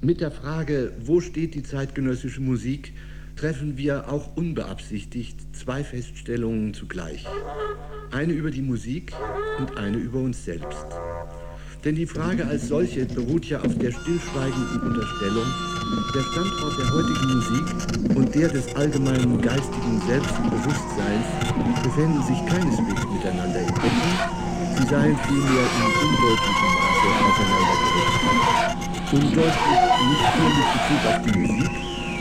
Mit der Frage, wo steht die zeitgenössische Musik, treffen wir auch unbeabsichtigt zwei Feststellungen zugleich. Eine über die Musik und eine über uns selbst. Denn die Frage als solche beruht ja auf der stillschweigenden Unterstellung, der Standort der heutigen Musik und der des allgemeinen geistigen Selbstbewusstseins befänden sich keineswegs miteinander in Deckung, sie seien vielmehr in undeutlichem Maße auseinandergerückt. Undeutlich nicht nur mit Bezug auf die Musik,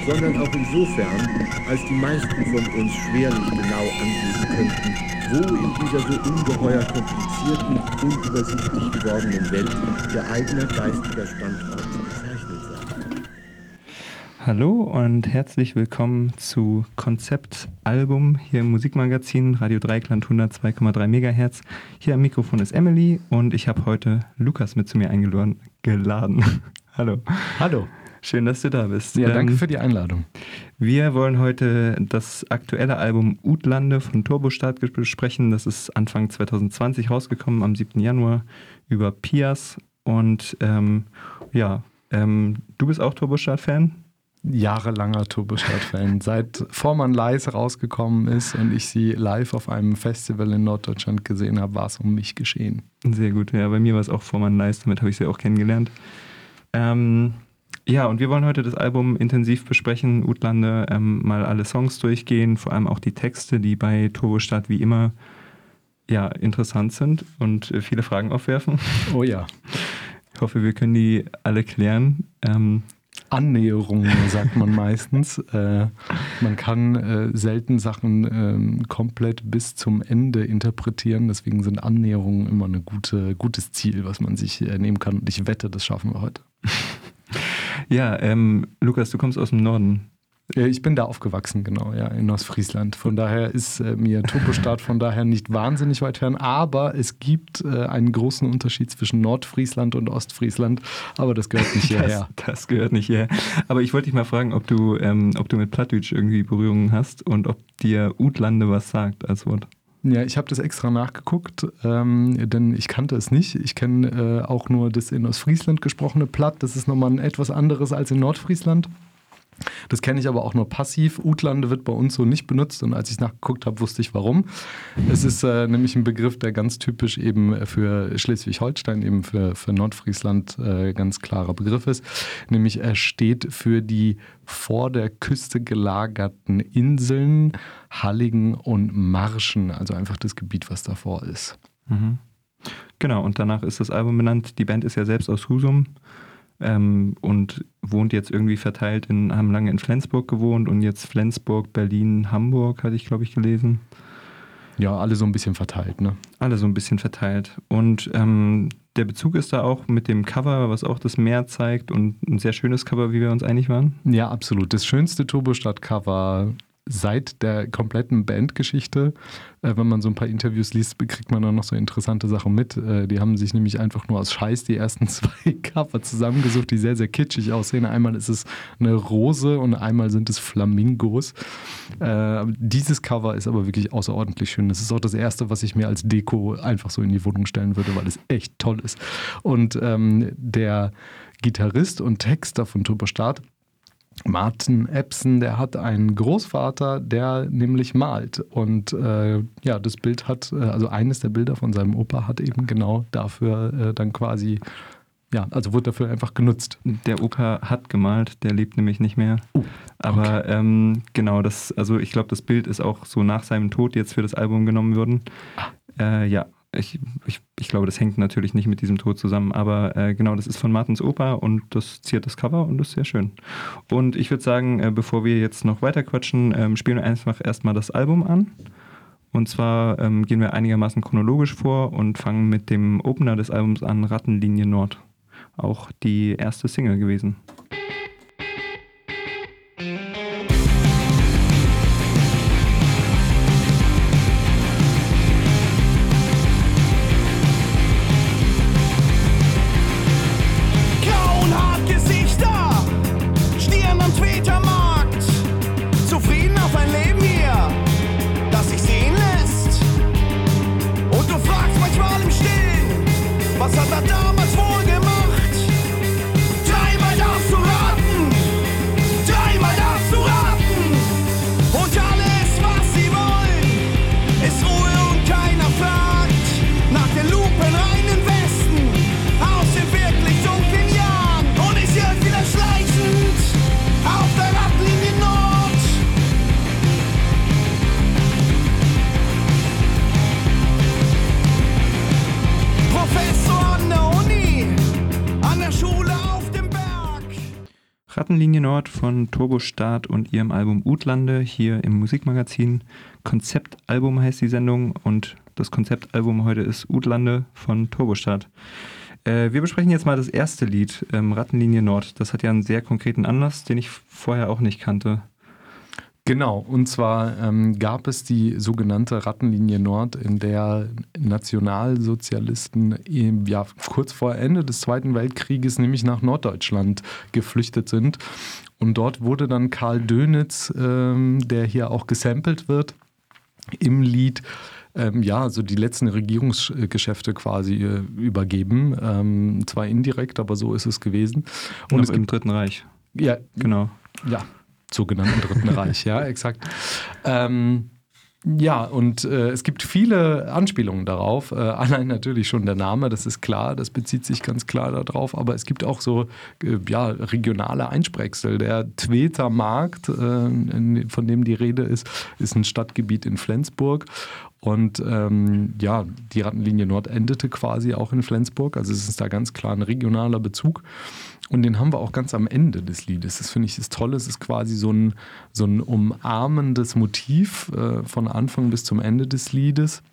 sondern auch insofern, als die meisten von uns schwerlich genau angeben könnten, wo in dieser so ungeheuer komplizierten, unübersichtlich gewordenen Welt der eigene geistiger Standort bezeichnet sei. Hallo und herzlich willkommen zu Konzeptalbum hier im Musikmagazin Radio Dreikland 102,3 MHz. Hier am Mikrofon ist Emily und ich habe heute Lukas mit zu mir eingeladen. Hallo. Hallo. Schön, dass du da bist. Ja, danke ähm, für die Einladung. Wir wollen heute das aktuelle Album Utlande von Turbostart besprechen. Das ist Anfang 2020 rausgekommen, am 7. Januar über Pias. Und ähm, ja, ähm, du bist auch Turbostart-Fan? Jahrelanger Turbostart-Fan. Seit Vormann Leis rausgekommen ist und ich sie live auf einem Festival in Norddeutschland gesehen habe, war es um mich geschehen. Sehr gut, ja, bei mir war es auch Vormann Leis, damit habe ich sie auch kennengelernt. Ähm, ja, und wir wollen heute das Album intensiv besprechen, Utlande, ähm, mal alle Songs durchgehen, vor allem auch die Texte, die bei Turbostadt wie immer ja, interessant sind und äh, viele Fragen aufwerfen. Oh ja. Ich hoffe, wir können die alle klären. Ähm, Annäherungen, sagt man meistens. Äh, man kann äh, selten Sachen äh, komplett bis zum Ende interpretieren. Deswegen sind Annäherungen immer ein gute, gutes Ziel, was man sich äh, nehmen kann. Und ich wette, das schaffen wir heute. Ja, ähm, Lukas, du kommst aus dem Norden. Ich bin da aufgewachsen, genau, ja, in Ostfriesland. Von daher ist äh, mir Turbostart von daher nicht wahnsinnig weit fern, aber es gibt äh, einen großen Unterschied zwischen Nordfriesland und Ostfriesland, aber das gehört nicht hierher. Das, das gehört nicht hierher. Aber ich wollte dich mal fragen, ob du, ähm, ob du mit Plattdeutsch irgendwie Berührungen hast und ob dir Utlande was sagt als Wort. Ja, ich habe das extra nachgeguckt, ähm, denn ich kannte es nicht. Ich kenne äh, auch nur das in Ostfriesland gesprochene Platt. Das ist nochmal ein etwas anderes als in Nordfriesland. Das kenne ich aber auch nur passiv. Utlande wird bei uns so nicht benutzt und als ich nachgeguckt habe, wusste ich warum. Es ist äh, nämlich ein Begriff, der ganz typisch eben für Schleswig-Holstein, eben für, für Nordfriesland äh, ganz klarer Begriff ist. Nämlich er steht für die vor der Küste gelagerten Inseln, Halligen und Marschen, also einfach das Gebiet, was davor ist. Mhm. Genau, und danach ist das Album benannt. Die Band ist ja selbst aus Husum ähm, und wohnt jetzt irgendwie verteilt in, haben lange in Flensburg gewohnt und jetzt Flensburg, Berlin, Hamburg, hatte ich, glaube ich, gelesen. Ja, alle so ein bisschen verteilt, ne? Alle so ein bisschen verteilt. Und ähm, der Bezug ist da auch mit dem Cover, was auch das Meer zeigt und ein sehr schönes Cover, wie wir uns einig waren. Ja, absolut. Das schönste Turbostadt-Cover seit der kompletten Bandgeschichte. Äh, wenn man so ein paar Interviews liest, kriegt man dann noch so interessante Sachen mit. Äh, die haben sich nämlich einfach nur aus Scheiß die ersten zwei Cover zusammengesucht, die sehr, sehr kitschig aussehen. Einmal ist es eine Rose und einmal sind es Flamingos. Äh, dieses Cover ist aber wirklich außerordentlich schön. Das ist auch das erste, was ich mir als Deko einfach so in die Wohnung stellen würde, weil es echt toll ist. Und ähm, der Gitarrist und Texter von Turbostadt Martin Epson, der hat einen Großvater, der nämlich malt. Und äh, ja, das Bild hat, äh, also eines der Bilder von seinem Opa hat eben genau dafür äh, dann quasi, ja, also wurde dafür einfach genutzt. Der Opa hat gemalt, der lebt nämlich nicht mehr. Uh, Aber okay. ähm, genau, das, also ich glaube, das Bild ist auch so nach seinem Tod jetzt für das Album genommen worden. Ah. Äh, ja, ich, ich, ich, glaube, das hängt natürlich nicht mit diesem Tod zusammen, aber äh, genau, das ist von Martins Opa und das ziert das Cover und ist sehr schön. Und ich würde sagen, äh, bevor wir jetzt noch weiter quatschen, ähm, spielen wir einfach erstmal das Album an. Und zwar ähm, gehen wir einigermaßen chronologisch vor und fangen mit dem Opener des Albums an, Rattenlinie Nord. Auch die erste Single gewesen. Von Turbostart und ihrem Album Utlande hier im Musikmagazin. Konzeptalbum heißt die Sendung und das Konzeptalbum heute ist Utlande von Turbostart. Äh, wir besprechen jetzt mal das erste Lied, ähm, Rattenlinie Nord. Das hat ja einen sehr konkreten Anlass, den ich vorher auch nicht kannte. Genau, und zwar ähm, gab es die sogenannte Rattenlinie Nord, in der Nationalsozialisten ja, kurz vor Ende des Zweiten Weltkrieges nämlich nach Norddeutschland geflüchtet sind. Und dort wurde dann Karl Dönitz, ähm, der hier auch gesampelt wird, im Lied ähm, ja, so die letzten Regierungsgeschäfte quasi äh, übergeben. Ähm, zwar indirekt, aber so ist es gewesen. Und es im Dritten Reich. Ja, genau. Ja, sogenannten Dritten Reich, ja, exakt. Ähm, ja, und äh, es gibt viele Anspielungen darauf. Äh, allein natürlich schon der Name, das ist klar, das bezieht sich ganz klar darauf. Aber es gibt auch so äh, ja, regionale Einsprechsel. Der Tweter Markt, äh, von dem die Rede ist, ist ein Stadtgebiet in Flensburg. Und ähm, ja, die Rattenlinie Nord endete quasi auch in Flensburg. Also es ist da ganz klar ein regionaler Bezug. Und den haben wir auch ganz am Ende des Liedes. Das finde ich das Tolle. Es ist quasi so ein, so ein umarmendes Motiv äh, von Anfang bis zum Ende des Liedes.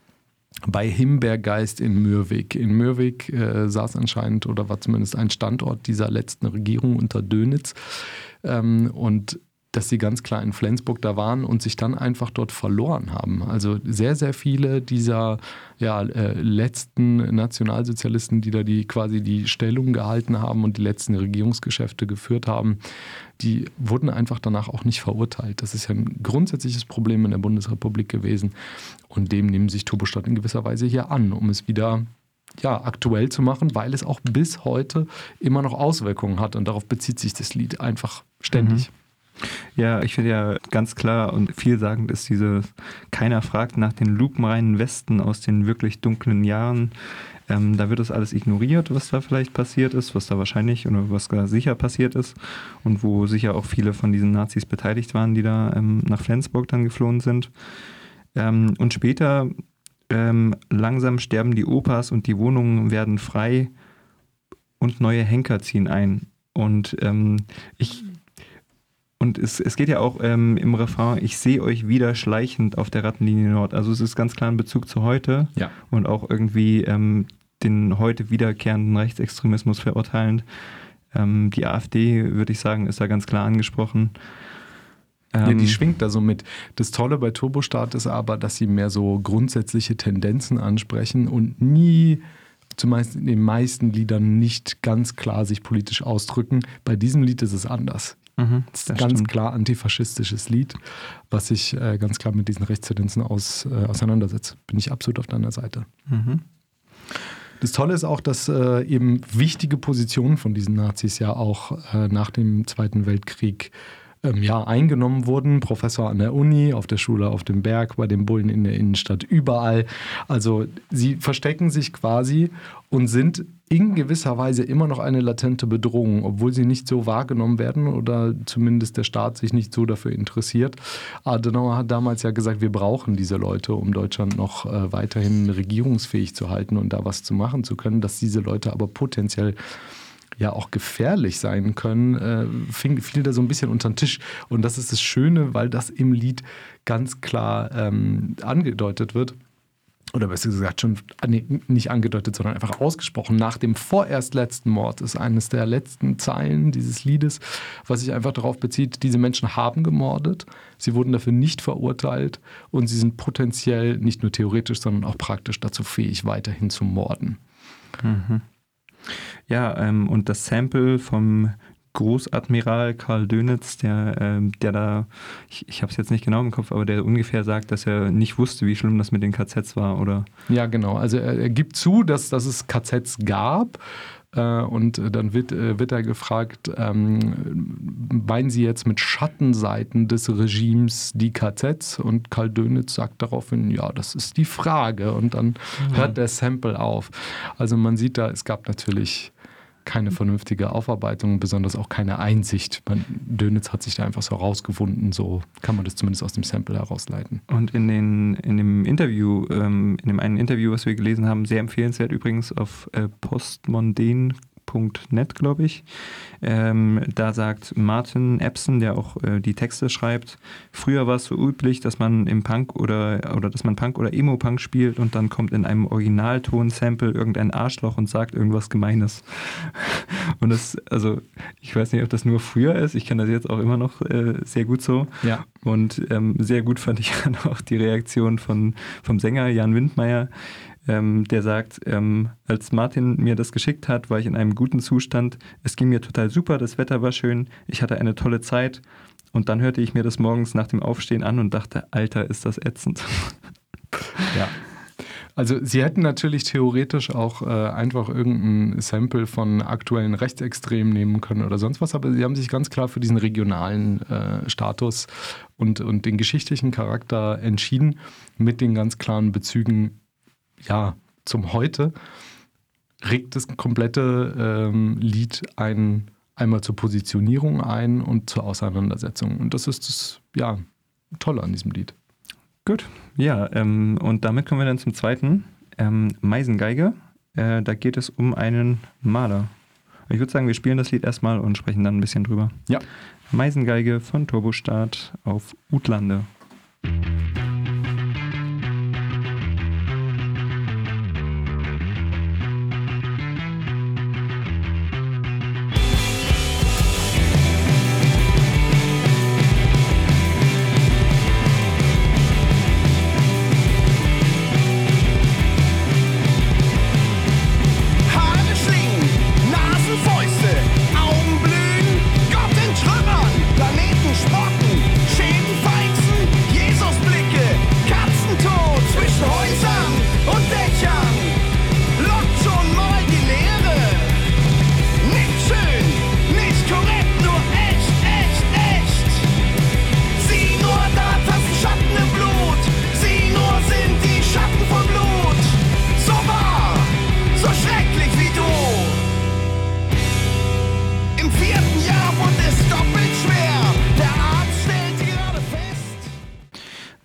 Bei Himbeergeist in Mürwik. In Mürwik äh, saß anscheinend oder war zumindest ein Standort dieser letzten Regierung unter Dönitz. Ähm, und dass sie ganz klar in Flensburg da waren und sich dann einfach dort verloren haben. Also sehr, sehr viele dieser ja, äh, letzten Nationalsozialisten, die da die quasi die Stellung gehalten haben und die letzten Regierungsgeschäfte geführt haben, die wurden einfach danach auch nicht verurteilt. Das ist ja ein grundsätzliches Problem in der Bundesrepublik gewesen. Und dem nehmen sich Turbostadt in gewisser Weise hier an, um es wieder ja, aktuell zu machen, weil es auch bis heute immer noch Auswirkungen hat. Und darauf bezieht sich das Lied einfach ständig. Mhm. Ja, ich finde ja ganz klar und vielsagend ist diese, keiner fragt nach den lupenreinen Westen aus den wirklich dunklen Jahren. Ähm, da wird das alles ignoriert, was da vielleicht passiert ist, was da wahrscheinlich oder was da sicher passiert ist und wo sicher auch viele von diesen Nazis beteiligt waren, die da ähm, nach Flensburg dann geflohen sind. Ähm, und später ähm, langsam sterben die Opas und die Wohnungen werden frei und neue Henker ziehen ein. Und ähm, ich und es, es geht ja auch ähm, im Refrain, ich sehe euch wieder schleichend auf der Rattenlinie Nord. Also es ist ganz klar ein Bezug zu heute ja. und auch irgendwie ähm, den heute wiederkehrenden Rechtsextremismus verurteilend. Ähm, die AfD, würde ich sagen, ist da ganz klar angesprochen. Ja, die ähm, schwingt da so mit. Das Tolle bei Turbostart ist aber, dass sie mehr so grundsätzliche Tendenzen ansprechen und nie zumeist in den meisten Liedern nicht ganz klar sich politisch ausdrücken. Bei diesem Lied ist es anders. Mhm, das ist ein ganz stimmt. klar antifaschistisches Lied, was sich äh, ganz klar mit diesen Rechtstendenzen aus, äh, auseinandersetzt. Bin ich absolut auf deiner Seite. Mhm. Das Tolle ist auch, dass äh, eben wichtige Positionen von diesen Nazis ja auch äh, nach dem Zweiten Weltkrieg ähm, ja, eingenommen wurden. Professor an der Uni, auf der Schule auf dem Berg, bei den Bullen in der Innenstadt, überall. Also sie verstecken sich quasi und sind in gewisser Weise immer noch eine latente Bedrohung, obwohl sie nicht so wahrgenommen werden oder zumindest der Staat sich nicht so dafür interessiert. Adenauer hat damals ja gesagt, wir brauchen diese Leute, um Deutschland noch äh, weiterhin regierungsfähig zu halten und da was zu machen zu können, dass diese Leute aber potenziell ja auch gefährlich sein können, äh, fing, fiel da so ein bisschen unter den Tisch. Und das ist das Schöne, weil das im Lied ganz klar ähm, angedeutet wird oder besser gesagt schon nee, nicht angedeutet, sondern einfach ausgesprochen. Nach dem vorerst letzten Mord ist eines der letzten Zeilen dieses Liedes, was sich einfach darauf bezieht, diese Menschen haben gemordet, sie wurden dafür nicht verurteilt und sie sind potenziell nicht nur theoretisch, sondern auch praktisch dazu fähig, weiterhin zu morden. Mhm. Ja, ähm, und das Sample vom Großadmiral Karl Dönitz, der, ähm, der da, ich, ich habe es jetzt nicht genau im Kopf, aber der ungefähr sagt, dass er nicht wusste, wie schlimm das mit den KZs war, oder? Ja, genau. Also er, er gibt zu, dass, dass es KZs gab. Äh, und dann wird, äh, wird er gefragt, ähm, meinen Sie jetzt mit Schattenseiten des Regimes die KZs? Und Karl Dönitz sagt daraufhin, ja, das ist die Frage. Und dann mhm. hört der Sample auf. Also man sieht da, es gab natürlich keine vernünftige Aufarbeitung, besonders auch keine Einsicht. Man, Dönitz hat sich da einfach so rausgefunden, so kann man das zumindest aus dem Sample herausleiten. Und in, den, in dem Interview, ähm, in dem einen Interview, was wir gelesen haben, sehr empfehlenswert übrigens auf äh, postmonden.de Punk.net, glaube ich. Ähm, da sagt Martin Epson, der auch äh, die Texte schreibt, früher war es so üblich, dass man im Punk oder, oder dass man Punk oder Emo-Punk spielt und dann kommt in einem Originalton-Sample irgendein Arschloch und sagt irgendwas Gemeines. Und das, also ich weiß nicht, ob das nur früher ist, ich kenne das jetzt auch immer noch äh, sehr gut so. Ja. Und ähm, sehr gut fand ich dann auch die Reaktion von, vom Sänger Jan Windmeier, ähm, der sagt, ähm, als Martin mir das geschickt hat, war ich in einem guten Zustand. Es ging mir total super, das Wetter war schön, ich hatte eine tolle Zeit. Und dann hörte ich mir das morgens nach dem Aufstehen an und dachte, Alter, ist das ätzend. Ja. Also sie hätten natürlich theoretisch auch äh, einfach irgendein Sample von aktuellen Rechtsextremen nehmen können oder sonst was, aber sie haben sich ganz klar für diesen regionalen äh, Status und, und den geschichtlichen Charakter entschieden mit den ganz klaren Bezügen ja, zum Heute regt das komplette ähm, Lied ein, einmal zur Positionierung ein und zur Auseinandersetzung. Und das ist das ja, Tolle an diesem Lied. Gut, ja, ähm, und damit kommen wir dann zum zweiten, ähm, Meisengeige. Äh, da geht es um einen Maler. Ich würde sagen, wir spielen das Lied erstmal und sprechen dann ein bisschen drüber. Ja. Meisengeige von Turbostart auf Utlande.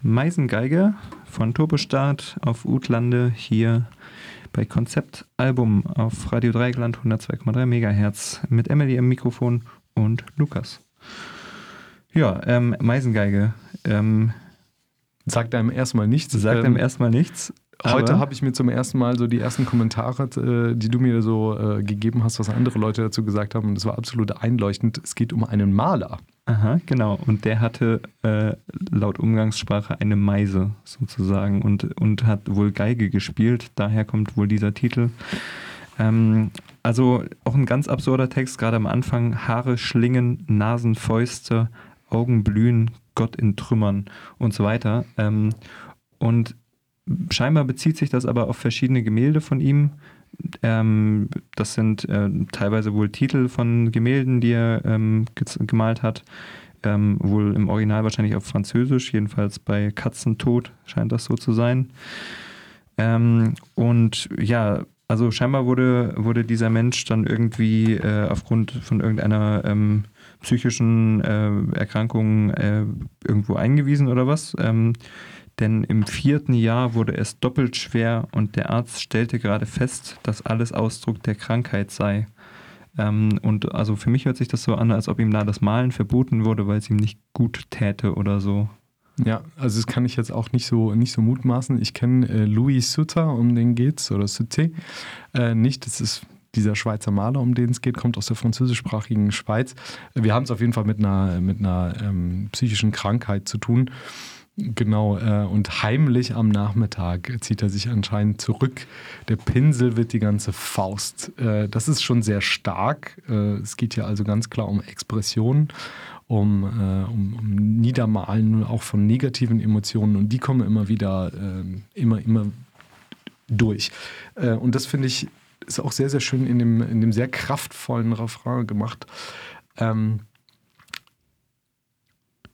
Meisengeige von Turbostart auf Utlande hier bei Konzeptalbum auf Radio Dreieckland 102,3 Megahertz mit Emily am Mikrofon und Lukas. Ja, ähm, Meisengeige. Ähm, Sagt einem erstmal nichts. sagt Ähm, einem erstmal nichts. Heute habe ich mir zum ersten Mal so die ersten Kommentare, äh, die du mir so äh, gegeben hast, was andere Leute dazu gesagt haben. Und das war absolut einleuchtend. Es geht um einen Maler. Aha, genau. Und der hatte äh, laut Umgangssprache eine Meise sozusagen und, und hat wohl Geige gespielt. Daher kommt wohl dieser Titel. Ähm, also auch ein ganz absurder Text, gerade am Anfang. Haare schlingen, Nasen, Fäuste, Augen blühen, Gott in Trümmern und so weiter. Ähm, und scheinbar bezieht sich das aber auf verschiedene Gemälde von ihm. Ähm, das sind äh, teilweise wohl Titel von Gemälden, die er ähm, gemalt hat. Ähm, wohl im Original wahrscheinlich auf Französisch, jedenfalls bei Katzentod scheint das so zu sein. Ähm, und ja, also scheinbar wurde, wurde dieser Mensch dann irgendwie äh, aufgrund von irgendeiner ähm, psychischen äh, Erkrankung äh, irgendwo eingewiesen oder was. Ähm, denn im vierten Jahr wurde es doppelt schwer und der Arzt stellte gerade fest, dass alles Ausdruck der Krankheit sei. Ähm, und also für mich hört sich das so an, als ob ihm da das Malen verboten wurde, weil es ihm nicht gut täte oder so. Ja, also das kann ich jetzt auch nicht so, nicht so mutmaßen. Ich kenne äh, Louis Sutter, um den geht's, oder Sutter, äh, nicht. Das ist dieser Schweizer Maler, um den es geht, kommt aus der französischsprachigen Schweiz. Wir haben es auf jeden Fall mit einer, mit einer ähm, psychischen Krankheit zu tun. Genau, äh, und heimlich am Nachmittag zieht er sich anscheinend zurück. Der Pinsel wird die ganze Faust. Äh, das ist schon sehr stark. Äh, es geht hier also ganz klar um Expression, um, äh, um, um Niedermalen auch von negativen Emotionen und die kommen immer wieder, äh, immer, immer durch. Äh, und das finde ich ist auch sehr, sehr schön in dem, in dem sehr kraftvollen Refrain gemacht. Ähm,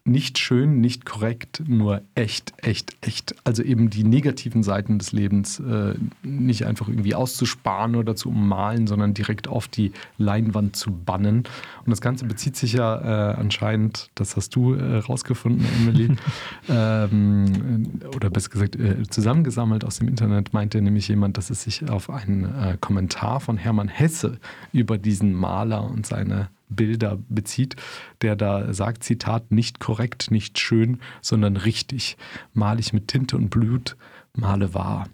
nicht schön, nicht korrekt, nur echt, echt, echt. Also eben die negativen Seiten des Lebens äh, nicht einfach irgendwie auszusparen oder zu ummalen, sondern direkt auf die Leinwand zu bannen. Und das Ganze bezieht sich ja äh, anscheinend, das hast du äh, rausgefunden, Emily, ähm, oder besser gesagt äh, zusammengesammelt aus dem Internet, meinte nämlich jemand, dass es sich auf einen äh, Kommentar von Hermann Hesse über diesen Maler und seine Bilder bezieht, der da sagt, Zitat, nicht korrekt, nicht schön, sondern richtig. Male ich mit Tinte und Blut, male wahr.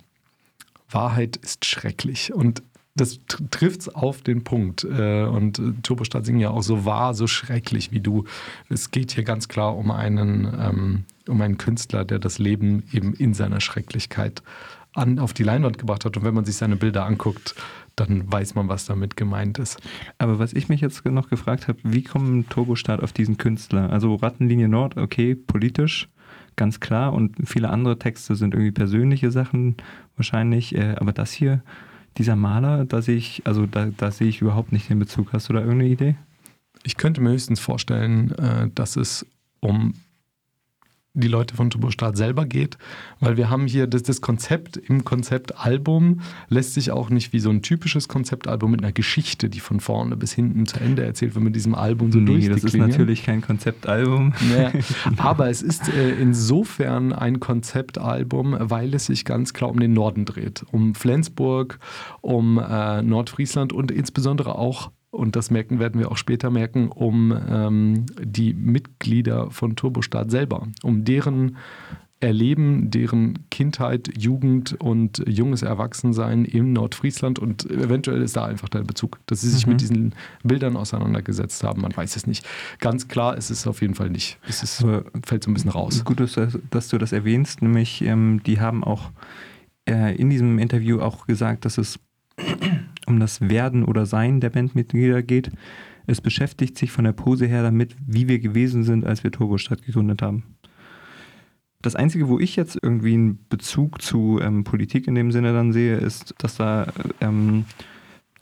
Wahrheit ist schrecklich und das trifft es auf den Punkt. Äh, und äh, Turbostadt singen ja auch so wahr, so schrecklich wie du. Es geht hier ganz klar um einen, ähm, um einen Künstler, der das Leben eben in seiner Schrecklichkeit an, auf die Leinwand gebracht hat. Und wenn man sich seine Bilder anguckt, dann weiß man, was damit gemeint ist. Aber was ich mich jetzt noch gefragt habe, wie kommt Turbostart auf diesen Künstler? Also Rattenlinie Nord, okay, politisch, ganz klar. Und viele andere Texte sind irgendwie persönliche Sachen wahrscheinlich. Äh, aber das hier, dieser Maler, da sehe ich, also da, da sehe ich überhaupt nicht den Bezug. Hast du da irgendeine Idee? Ich könnte mir höchstens vorstellen, äh, dass es um die Leute von Turbostart selber geht, weil wir haben hier das, das Konzept im Konzeptalbum lässt sich auch nicht wie so ein typisches Konzeptalbum mit einer Geschichte, die von vorne bis hinten zu Ende erzählt wird, mit diesem Album so nee, Das ist natürlich kein Konzeptalbum. Naja, aber es ist äh, insofern ein Konzeptalbum, weil es sich ganz klar um den Norden dreht, um Flensburg, um äh, Nordfriesland und insbesondere auch und das merken werden wir auch später merken, um ähm, die Mitglieder von Turbostaat selber, um deren Erleben, deren Kindheit, Jugend und junges Erwachsensein im Nordfriesland und eventuell ist da einfach der Bezug, dass sie sich mhm. mit diesen Bildern auseinandergesetzt haben. Man weiß es nicht. Ganz klar ist es auf jeden Fall nicht. Es ist, fällt so ein bisschen raus. Gut, dass, dass du das erwähnst, nämlich ähm, die haben auch äh, in diesem Interview auch gesagt, dass es um das Werden oder Sein der Bandmitglieder geht. Es beschäftigt sich von der Pose her damit, wie wir gewesen sind, als wir Turbostadt gegründet haben. Das Einzige, wo ich jetzt irgendwie einen Bezug zu ähm, Politik in dem Sinne dann sehe, ist, dass da ähm,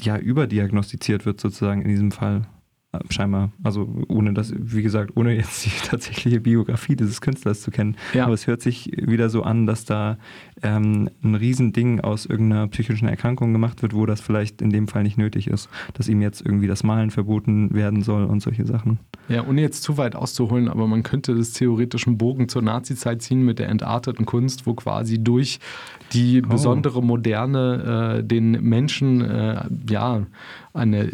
ja überdiagnostiziert wird sozusagen in diesem Fall. Äh, scheinbar. Also ohne das, wie gesagt, ohne jetzt die tatsächliche Biografie dieses Künstlers zu kennen. Ja. Aber es hört sich wieder so an, dass da ähm, ein Riesending aus irgendeiner psychischen Erkrankung gemacht wird, wo das vielleicht in dem Fall nicht nötig ist, dass ihm jetzt irgendwie das Malen verboten werden soll und solche Sachen. Ja, ohne jetzt zu weit auszuholen, aber man könnte das theoretischen Bogen zur Nazi-Zeit ziehen mit der entarteten Kunst, wo quasi durch die oh. besondere Moderne äh, den Menschen äh, ja eine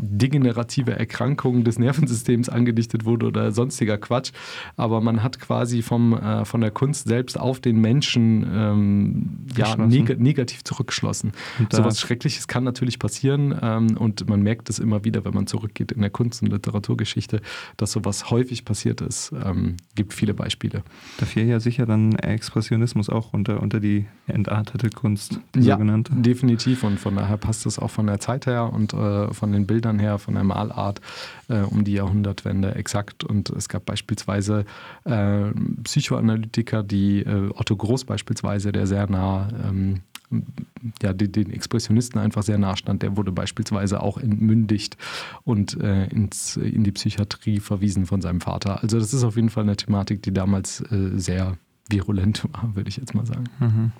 degenerative Erkrankung des Nervensystems angedichtet wurde oder sonstiger Quatsch. Aber man hat quasi vom, äh, von der Kunst selbst auf den Menschen ähm, ja, neg negativ zurückgeschlossen. So was Schreckliches kann natürlich passieren ähm, und man merkt es immer wieder, wenn man zurückgeht in der Kunst- und Literaturgeschichte, dass sowas häufig passiert ist. Ähm, gibt viele Beispiele. Da fiel ja sicher dann Expressionismus auch unter, unter die entartete Kunst, die ja, sogenannte. definitiv und von daher passt das auch von der Zeit her und äh, von den Bildern Bildern her, von der Malart äh, um die Jahrhundertwende exakt. Und es gab beispielsweise äh, Psychoanalytiker, die äh, Otto Groß beispielsweise, der sehr nah ähm, ja, den Expressionisten einfach sehr nah stand, der wurde beispielsweise auch entmündigt und äh, ins, in die Psychiatrie verwiesen von seinem Vater. Also das ist auf jeden Fall eine Thematik, die damals äh, sehr virulent war, würde ich jetzt mal sagen. Mhm.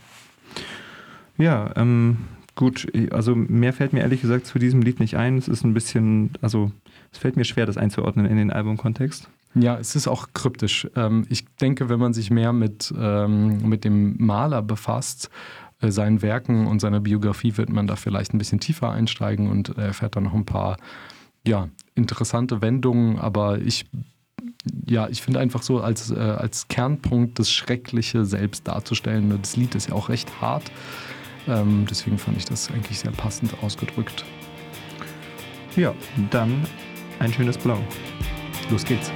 Ja, ähm, Gut, also mehr fällt mir ehrlich gesagt zu diesem Lied nicht ein. Es ist ein bisschen, also es fällt mir schwer, das einzuordnen in den Albumkontext. Ja, es ist auch kryptisch. Ähm, ich denke, wenn man sich mehr mit, ähm, mit dem Maler befasst, äh, seinen Werken und seiner Biografie, wird man da vielleicht ein bisschen tiefer einsteigen und erfährt dann noch ein paar ja, interessante Wendungen. Aber ich ja, ich finde einfach so als, äh, als Kernpunkt das Schreckliche selbst darzustellen. Das Lied ist ja auch recht hart. Ähm, deswegen fand ich das eigentlich sehr passend ausgedrückt. Ja, dann ein schönes Blau. Los geht's.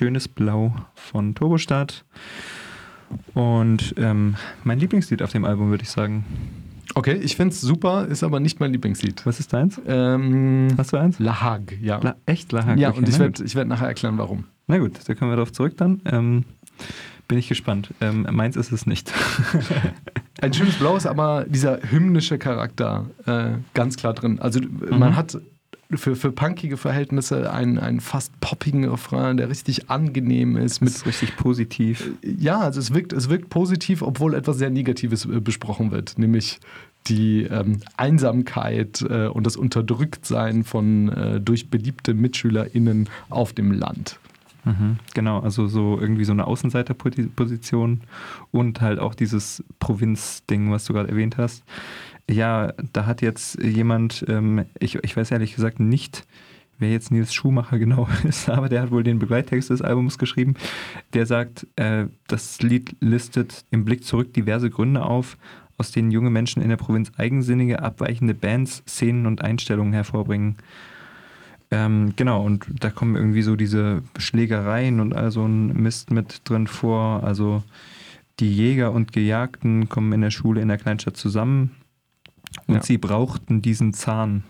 Schönes Blau von Turbostart. Und ähm, mein Lieblingslied auf dem Album, würde ich sagen. Okay, ich finde es super, ist aber nicht mein Lieblingslied. Was ist deins? Ähm, Hast du eins? La Hague, ja. La echt Lahag? ja, Okay, und ich werde werd nachher erklären, warum. Na gut, da kommen wir darauf zurück dann. Ähm, bin ich gespannt. Ähm, meins ist es nicht. Ein schönes Blau ist aber dieser hymnische Charakter äh, ganz klar drin. Also man hat für, für punkige Verhältnisse einen, einen fast poppigen Refrain, der richtig angenehm ist. Mit Mit, ist richtig positiv. ja, also es wirkt, es wirkt positiv, obwohl etwas sehr Negatives äh, besprochen wird, nämlich die ähm, Einsamkeit äh, und das Unterdrücktsein von äh, durch beliebte MitschülerInnen auf dem Land. Mhm, genau, also so irgendwie so eine Außenseiterposition und halt auch dieses Provinzding, was du gerade erwähnt hast. Ja, da hat jetzt jemand, ähm, ich, ich weiß ehrlich gesagt nicht, wer jetzt Nils Schumacher genau ist, aber der hat wohl den Begleittext des Albums geschrieben. Der sagt, äh, das Lied listet im Blick zurück diverse Gründe auf, aus denen junge Menschen in der Provinz eigensinnige, abweichende Bands, Szenen und Einstellungen hervorbringen. Ähm, genau, und da kommen irgendwie so diese Schlägereien und all so ein Mist mit drin vor. Also die Jäger und Gejagten kommen in der Schule in der Kleinstadt zusammen und Ja. sie brauchten diesen Zahn,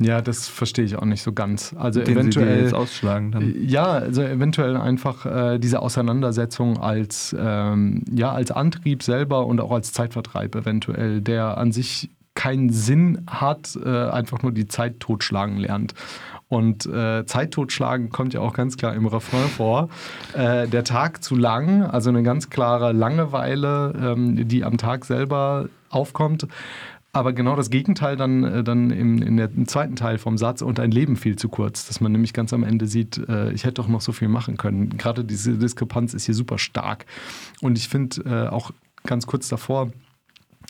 Ja, das verstehe ich auch nicht so ganz. Also den eventuell. jetzt ausschlagen dann. Ja, also eventuell einfach äh, diese Auseinandersetzung als, ähm, ja, als Antrieb selber und auch als Zeitvertreib eventuell, der an sich keinen Sinn hat, äh, einfach nur die Zeit totschlagen lernt. Und äh, Zeit totschlagen kommt ja auch ganz klar im Refrain vor. Äh, der Tag zu lang, also eine ganz klare Langeweile, ähm, die am Tag selber aufkommt. Aber genau das Gegenteil dann, äh, dann im, in der, im zweiten Teil vom Satz und ein Leben viel zu kurz, dass man nämlich ganz am Ende sieht, äh, ich hätte doch noch so viel machen können. Gerade diese Diskrepanz ist hier super stark. Und ich finde äh, auch ganz kurz davor,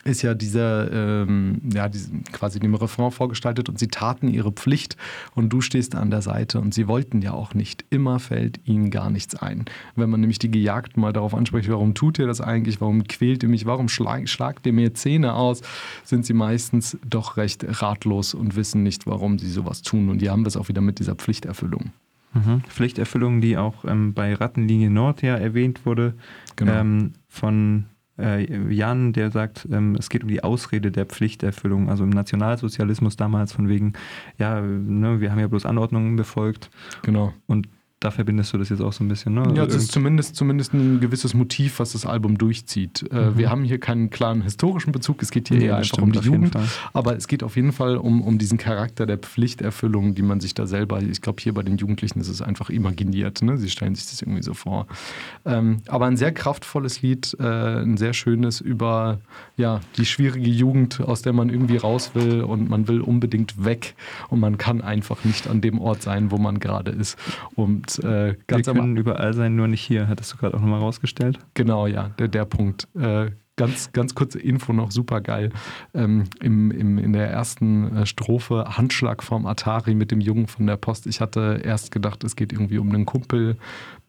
ist ja dieser, ähm, ja, diesen, quasi dem Refrain vorgestaltet und sie taten ihre Pflicht und du stehst an der Seite und sie wollten ja auch nicht. Immer fällt ihnen gar nichts ein. Wenn man nämlich die Gejagten mal darauf anspricht, warum tut ihr das eigentlich, warum quält ihr mich, warum schlag, schlagt ihr mir Zähne aus, sind sie meistens doch recht ratlos und wissen nicht, warum sie sowas tun. Und die haben das auch wieder mit dieser Pflichterfüllung. Mhm. Pflichterfüllung, die auch ähm, bei Rattenlinie Nord ja erwähnt wurde, Genau. ähm, von äh, Jan, der sagt, ähm, es geht um die Ausrede der Pflichterfüllung. Also im Nationalsozialismus damals von wegen, ja, ne, wir haben ja bloß Anordnungen befolgt Genau. und da verbindest du das jetzt auch so ein bisschen, ne? Ja, es ist zumindest, zumindest ein gewisses Motiv, was das Album durchzieht. Äh, Wir haben hier keinen klaren historischen Bezug, es geht hier Nee, eher einfach um die Jugend. Aber es geht auf jeden Fall um, um diesen Charakter der Pflichterfüllung, die man sich da selber, ich glaube, hier bei den Jugendlichen ist es einfach imaginiert. Ne? Sie stellen sich das irgendwie so vor. Ähm, aber ein sehr kraftvolles Lied, äh, ein sehr schönes über ja, die schwierige Jugend, aus der man irgendwie raus will und man will unbedingt weg und man kann einfach nicht an dem Ort sein, wo man gerade ist. Und äh, ganz wir können überall sein, nur nicht hier, hattest du gerade auch nochmal rausgestellt. Genau, ja, der, der Punkt. Äh, ganz, ganz kurze Info noch, super geil. Ähm, im, im, in der ersten äh, Strophe Handschlag vom Atari mit dem Jungen von der Post. Ich hatte erst gedacht, es geht irgendwie um einen Kumpel,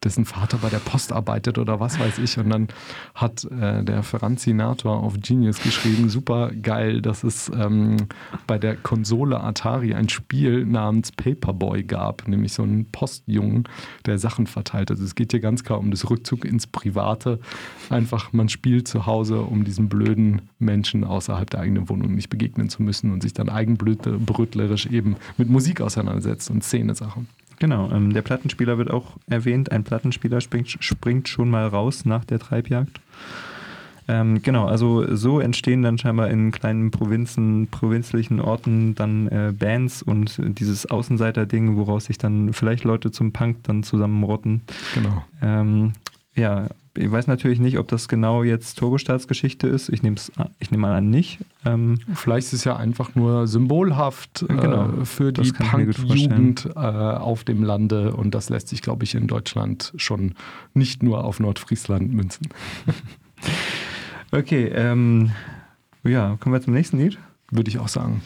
dessen Vater bei der Post arbeitet oder was weiß ich. Und dann hat äh, der Ferranzinator auf Genius geschrieben, super geil, dass es ähm, bei der Konsole Atari ein Spiel namens Paperboy gab, nämlich so einen Postjungen, der Sachen verteilt. Also es geht hier ganz klar um das Rückzug ins Private. Einfach, man spielt zu Hause, um diesen blöden Menschen außerhalb der eigenen Wohnung nicht begegnen zu müssen und sich dann eigenbrötlerisch eben mit Musik auseinandersetzt und Szene-Sachen. Genau, ähm, der Plattenspieler wird auch erwähnt. Ein Plattenspieler springt, springt schon mal raus nach der Treibjagd. Ähm, genau, also so entstehen dann scheinbar in kleinen Provinzen, provinzlichen Orten dann äh, Bands und dieses Außenseiter-Ding, woraus sich dann vielleicht Leute zum Punk dann zusammenrotten. Genau. Ähm, ja, ich weiß natürlich nicht, ob das genau jetzt Turbostarts-Geschichte ist. Ich nehme ich nehm mal an, nicht. Ähm, Vielleicht ist es ja einfach nur symbolhaft Ja, genau. äh, für Das die Punk-Jugend äh, auf dem Lande und das lässt sich, glaube ich, in Deutschland schon nicht nur auf Nordfriesland münzen. okay, ähm, ja, kommen wir zum nächsten Lied. Würde ich auch sagen.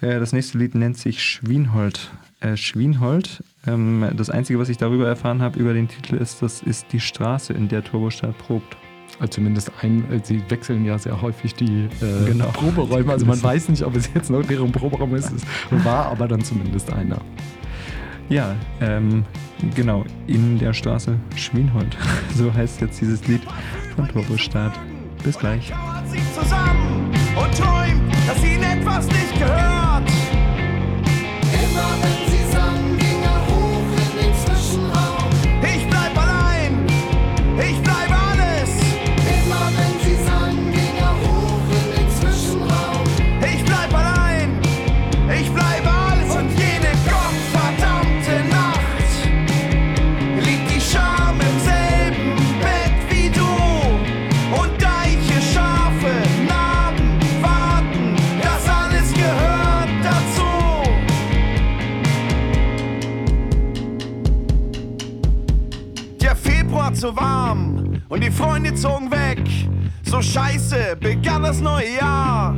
Äh, Das nächste Lied nennt sich Schwienhold. Äh, Schwienhold, ähm, das Einzige, was ich darüber erfahren habe, über den Titel, ist, das ist die Straße, in der Turbostadt probt. Also zumindest ein, äh, sie wechseln ja sehr häufig die äh, Genau. Proberäume. Also man weiß nicht, ob es jetzt noch deren Proberaum ist. Es war aber dann zumindest einer. Ja, ähm, genau, in der Straße Schwienhold. So heißt jetzt dieses Lied von Turbostart. Bis gleich. Kauert sich zusammen und träumt, dass ihnen etwas nicht gehört. Immer und die Freunde zogen weg. So scheiße begann das neue Jahr.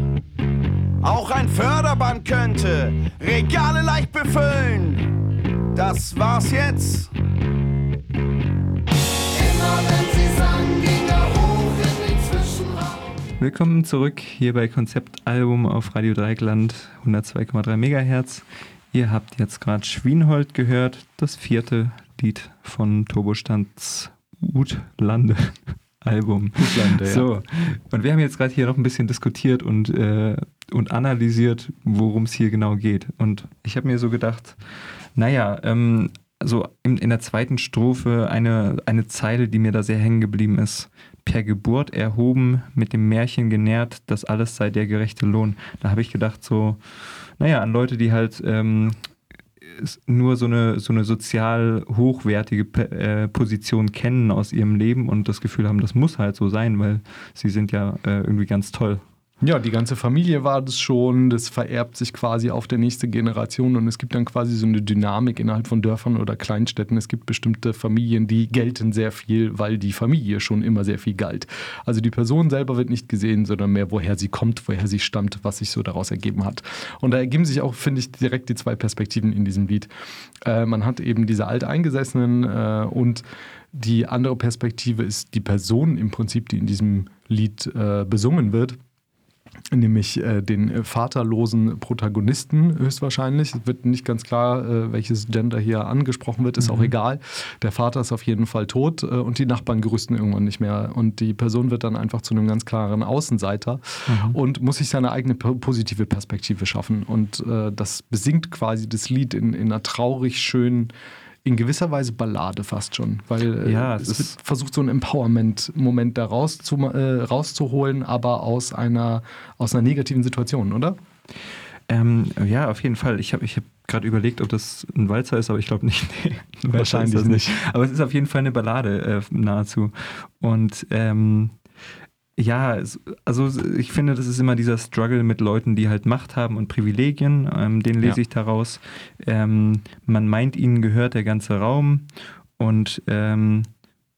Auch ein Förderband könnte Regale leicht befüllen. Das war's jetzt. Willkommen zurück hier bei Konzeptalbum auf Radio Dreieckland 102,3 Megahertz. Ihr habt jetzt gerade Schwienhold gehört, das vierte Lied von Turbostands Utlande Album. Utlande, ja. So, und wir haben jetzt gerade hier noch ein bisschen diskutiert und, äh, und analysiert, worum es hier genau geht. Und ich habe mir so gedacht, naja, ähm, so in, in der zweiten Strophe eine, eine Zeile, die mir da sehr hängen geblieben ist. Per Geburt erhoben, mit dem Märchen genährt, das alles sei der gerechte Lohn. Da habe ich gedacht, so, naja, an Leute, die halt ähm, nur so eine, so eine sozial hochwertige P- äh, Position kennen aus ihrem Leben und das Gefühl haben, das muss halt so sein, weil sie sind ja äh, irgendwie ganz toll. Ja, die ganze Familie war das schon, das vererbt sich quasi auf der nächste Generation und es gibt dann quasi so eine Dynamik innerhalb von Dörfern oder Kleinstädten. Es gibt bestimmte Familien, die gelten sehr viel, weil die Familie schon immer sehr viel galt. Also die Person selber wird nicht gesehen, sondern mehr, woher sie kommt, woher sie stammt, was sich so daraus ergeben hat. Und da ergeben sich auch, finde ich, direkt die zwei Perspektiven in diesem Lied. Äh, man hat eben diese Alteingesessenen äh, und die andere Perspektive ist die Person im Prinzip, die in diesem Lied äh, besungen wird nämlich äh, den äh, vaterlosen Protagonisten höchstwahrscheinlich. Es wird nicht ganz klar, äh, welches Gender hier angesprochen wird, ist auch egal. Der Vater ist auf jeden Fall tot äh, und die Nachbarn gerüsten irgendwann nicht mehr. Und die Person wird dann einfach zu einem ganz klaren Außenseiter und muss sich seine eigene po- positive Perspektive schaffen. Und äh, das besingt quasi das Lied in, in einer traurig schönen in gewisser Weise Ballade fast schon, weil äh, Ja, es es versucht, so einen Empowerment-Moment da rauszu, äh, rauszuholen, aber aus einer, aus einer negativen Situation, oder? Ähm, ja, auf jeden Fall. Ich habe ich hab gerade überlegt, ob das ein Walzer ist, aber ich glaube nicht. Nee, Wahrscheinlich das nicht. Aber es ist auf jeden Fall eine Ballade äh, nahezu. Und ähm, ja, es- also ich finde, das ist immer dieser Struggle mit Leuten, die halt Macht haben und Privilegien. Ähm, den lese Ja. ich daraus. Ähm, man meint, ihnen gehört der ganze Raum und ähm,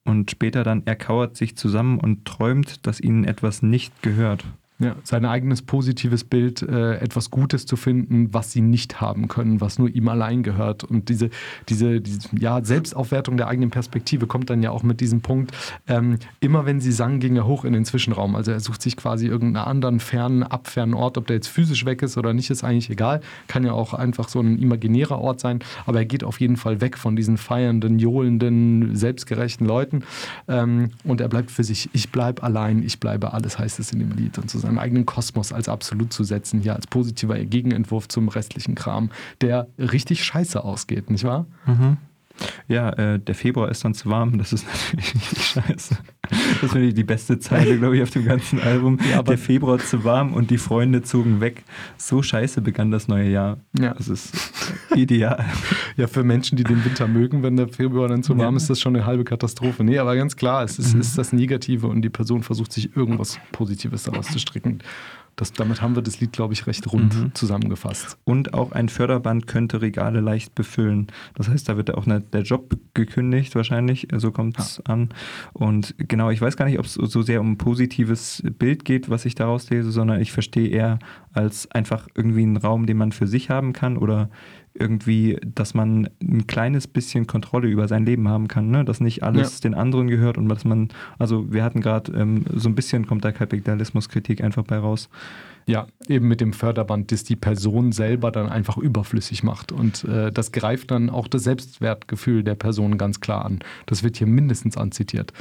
und später dann er kauert sich zusammen und träumt, dass ihnen etwas nicht gehört. Ja, sein eigenes positives Bild, äh, etwas Gutes zu finden, was sie nicht haben können, was nur ihm allein gehört. Und diese, diese, diese ja, Selbstaufwertung der eigenen Perspektive kommt dann ja auch mit diesem Punkt. Ähm, immer wenn sie sang, ging er hoch in den Zwischenraum. Also er sucht sich quasi irgendeinen anderen fernen, abfernen Ort. Ob der jetzt physisch weg ist oder nicht, ist eigentlich egal. Kann ja auch einfach so ein imaginärer Ort sein. Aber er geht auf jeden Fall weg von diesen feiernden, johlenden, selbstgerechten Leuten. Ähm, und er bleibt für sich. Ich bleibe allein, ich bleibe alles, heißt es in dem Lied. Und zu seinem eigenen Kosmos als absolut zu setzen, hier als positiver Gegenentwurf zum restlichen Kram, der richtig scheiße ausgeht, nicht wahr? Ja, äh, der Februar ist dann zu warm, das ist natürlich richtig scheiße. Das finde ich die beste Zeile, glaube ich, auf dem ganzen Album. Ja, aber- der Februar zu warm und die Freunde zogen weg. So scheiße begann das neue Jahr. Ja. Das ist ideal. Ja, für Menschen, die den Winter mögen, wenn der Februar dann zu warm Ja. ist, das schon eine halbe Katastrophe. Nee, aber ganz klar, es ist, ist das Negative und die Person versucht sich irgendwas Positives daraus zu stricken. Das, damit haben wir das Lied, glaube ich, recht rund zusammengefasst. Und auch ein Förderband könnte Regale leicht befüllen. Das heißt, da wird auch eine, der Job gekündigt wahrscheinlich, so kommt es an. Und genau, ich weiß gar nicht, ob es so sehr um ein positives Bild geht, was ich daraus lese, sondern ich verstehe eher als einfach irgendwie einen Raum, den man für sich haben kann oder irgendwie, dass man ein kleines bisschen Kontrolle über sein Leben haben kann, ne? dass nicht alles den anderen gehört und dass man, also wir hatten gerade ähm, so ein bisschen kommt da Kapitalismuskritik einfach bei raus. Ja, eben mit dem Förderband, das die Person selber dann einfach überflüssig macht. Und äh, das greift dann auch das Selbstwertgefühl der Person ganz klar an. Das wird hier mindestens anzitiert.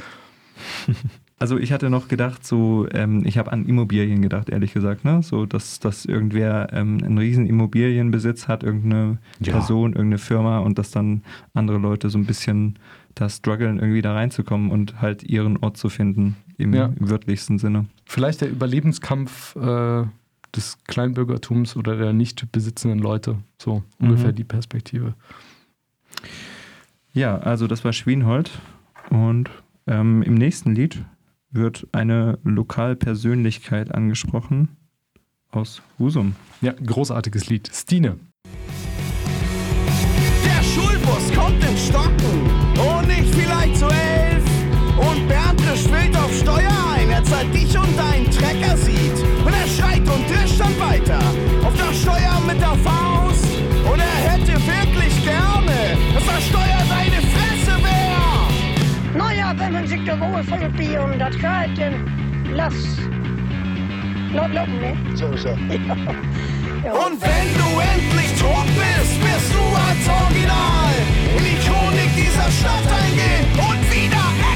Also ich hatte noch gedacht, so, ähm, ich habe an Immobilien gedacht, ehrlich gesagt, ne? So, dass, dass irgendwer ähm, einen riesen Immobilienbesitz hat, irgendeine Ja. Person, irgendeine Firma und dass dann andere Leute so ein bisschen da strugglen, irgendwie da reinzukommen und halt ihren Ort zu finden, im, Ja. im wörtlichsten Sinne. Vielleicht der Überlebenskampf äh, des Kleinbürgertums oder der nicht besitzenden Leute. So Mhm. ungefähr die Perspektive. Ja, also das war Schwienhold und ähm, im nächsten Lied wird eine Lokalpersönlichkeit angesprochen aus Husum. Ja, großartiges Lied. Stine. Der Schulbus kommt in Stocken und ich vielleicht zu elf. Und Bernd wild auf Steuer ein, als er dich und deinen Trecker sieht. Und er schreit und drischt dann weiter Man sich da wohlfühlt bei und das geht, dann lass. Lass laufen, ne? So. Ja. Und wenn du endlich tot bist, wirst du als Original in die Chronik dieser Stadt eingehen. Und wieder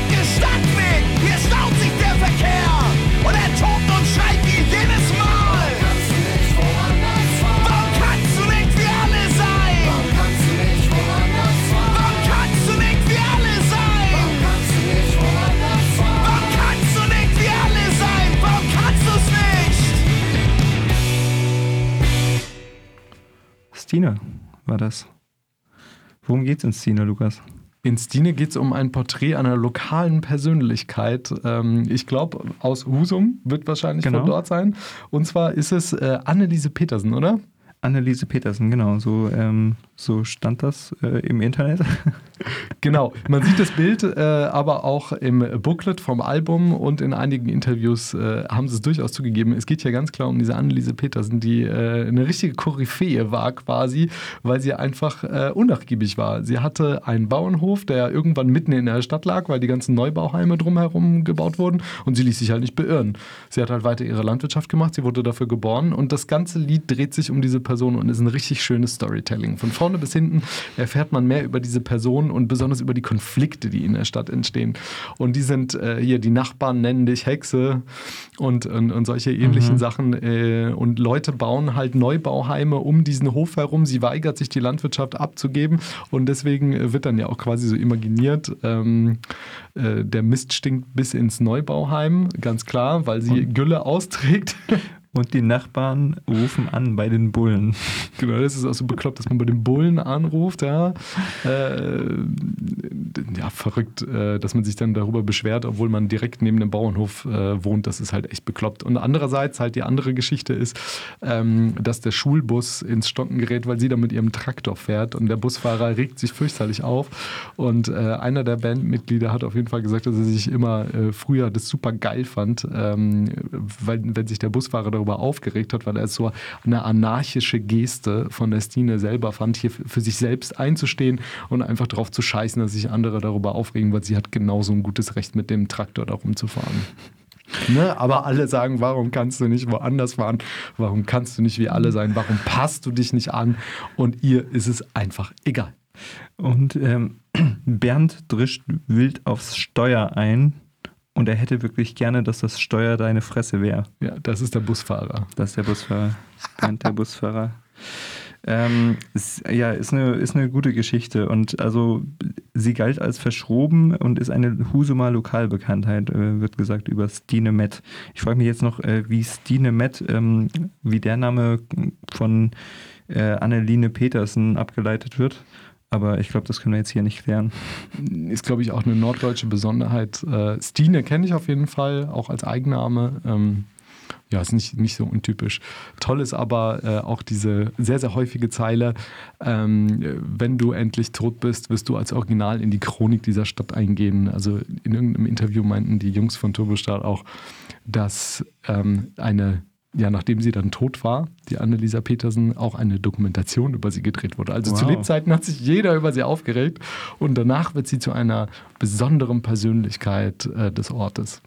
Stine war das. Worum geht's in Stine, Lukas? In Stine geht es um ein Porträt einer lokalen Persönlichkeit. Ähm, ich glaube, aus Husum wird wahrscheinlich Genau. von dort sein. Und zwar ist es äh, Anneliese Petersen, oder? Anneliese Petersen, genau, so, ähm, so stand das äh, im Internet. Genau, man sieht das Bild, äh, aber auch im Booklet vom Album und in einigen Interviews äh, haben sie es durchaus zugegeben. Es geht hier ganz klar um diese Anneliese Petersen, die äh, eine richtige Koryphäe war quasi, weil sie einfach äh, unnachgiebig war. Sie hatte einen Bauernhof, der irgendwann mitten in der Stadt lag, weil die ganzen Neubauheime drumherum gebaut wurden und sie ließ sich halt nicht beirren. Sie hat halt weiter ihre Landwirtschaft gemacht, sie wurde dafür geboren und das ganze Lied dreht sich um diese Person und ist ein richtig schönes Storytelling. Von vorne bis hinten erfährt man mehr über diese Person und besonders über die Konflikte, die in der Stadt entstehen. Und die sind äh, hier, die Nachbarn nennen dich Hexe und, und, und solche ähnlichen Sachen. Äh, und Leute bauen halt Neubauheime um diesen Hof herum. Sie weigert sich, die Landwirtschaft abzugeben. Und deswegen äh, wird dann ja auch quasi so imaginiert, ähm, äh, der Mist stinkt bis ins Neubauheim, ganz klar, weil sie Gülle austrägt. Und die Nachbarn rufen an bei den Bullen. Genau, das ist auch so bekloppt, dass man bei den Bullen anruft, ja. Äh, ja, verrückt, äh, dass man sich dann darüber beschwert, obwohl man direkt neben dem Bauernhof äh, wohnt. Das ist halt echt bekloppt. Und andererseits halt die andere Geschichte ist, ähm, dass der Schulbus ins Stocken gerät, weil sie da mit ihrem Traktor fährt und der Busfahrer regt sich fürchterlich auf. Und äh, einer der Bandmitglieder hat auf jeden Fall gesagt, dass er sich immer äh, früher das super geil fand, ähm, weil, wenn sich der Busfahrer darüber aufgeregt hat, weil er es so eine anarchische Geste von der Stine selber fand, hier für für sich selbst einzustehen und einfach darauf zu scheißen, dass sich andere darüber aufregen, weil sie hat genauso ein gutes Recht, mit dem Traktor da rumzufahren. Ne? Aber alle sagen, warum kannst du nicht woanders fahren? Warum kannst du nicht wie alle sein? Warum passt du dich nicht an? Und ihr ist es einfach egal. Und ähm, Bernd drischt wild aufs Steuer ein. Und er hätte wirklich gerne, dass das Steuer deine Fresse wäre. Ja, das ist der Busfahrer. Das ist der Busfahrer. Der Busfahrer. Ähm, ist, ja, ist eine, ist eine gute Geschichte. Und also sie galt als verschroben und ist eine Husumer Lokalbekanntheit, äh, wird gesagt, über Stine Met. Ich frage mich jetzt noch, äh, wie Stine Met, ähm, wie der Name von äh, Anneline Petersen abgeleitet wird. Aber ich glaube, das können wir jetzt hier nicht klären. Ist, glaube ich, auch eine norddeutsche Besonderheit. Äh, Stine kenne ich auf jeden Fall, auch als Eigenname. Ähm, ja, ist nicht, nicht so untypisch. Toll ist aber äh, auch diese sehr, sehr häufige Zeile, ähm, wenn du endlich tot bist, wirst du als Original in die Chronik dieser Stadt eingehen. Also in irgendeinem Interview meinten die Jungs von Turbostart auch, dass ähm, eine ja, nachdem sie dann tot war, die Annelisa Petersen, auch eine Dokumentation über sie gedreht wurde. Also zu Wow. Lebzeiten hat sich jeder über sie aufgeregt und danach wird sie zu einer besonderen Persönlichkeit äh, des Ortes.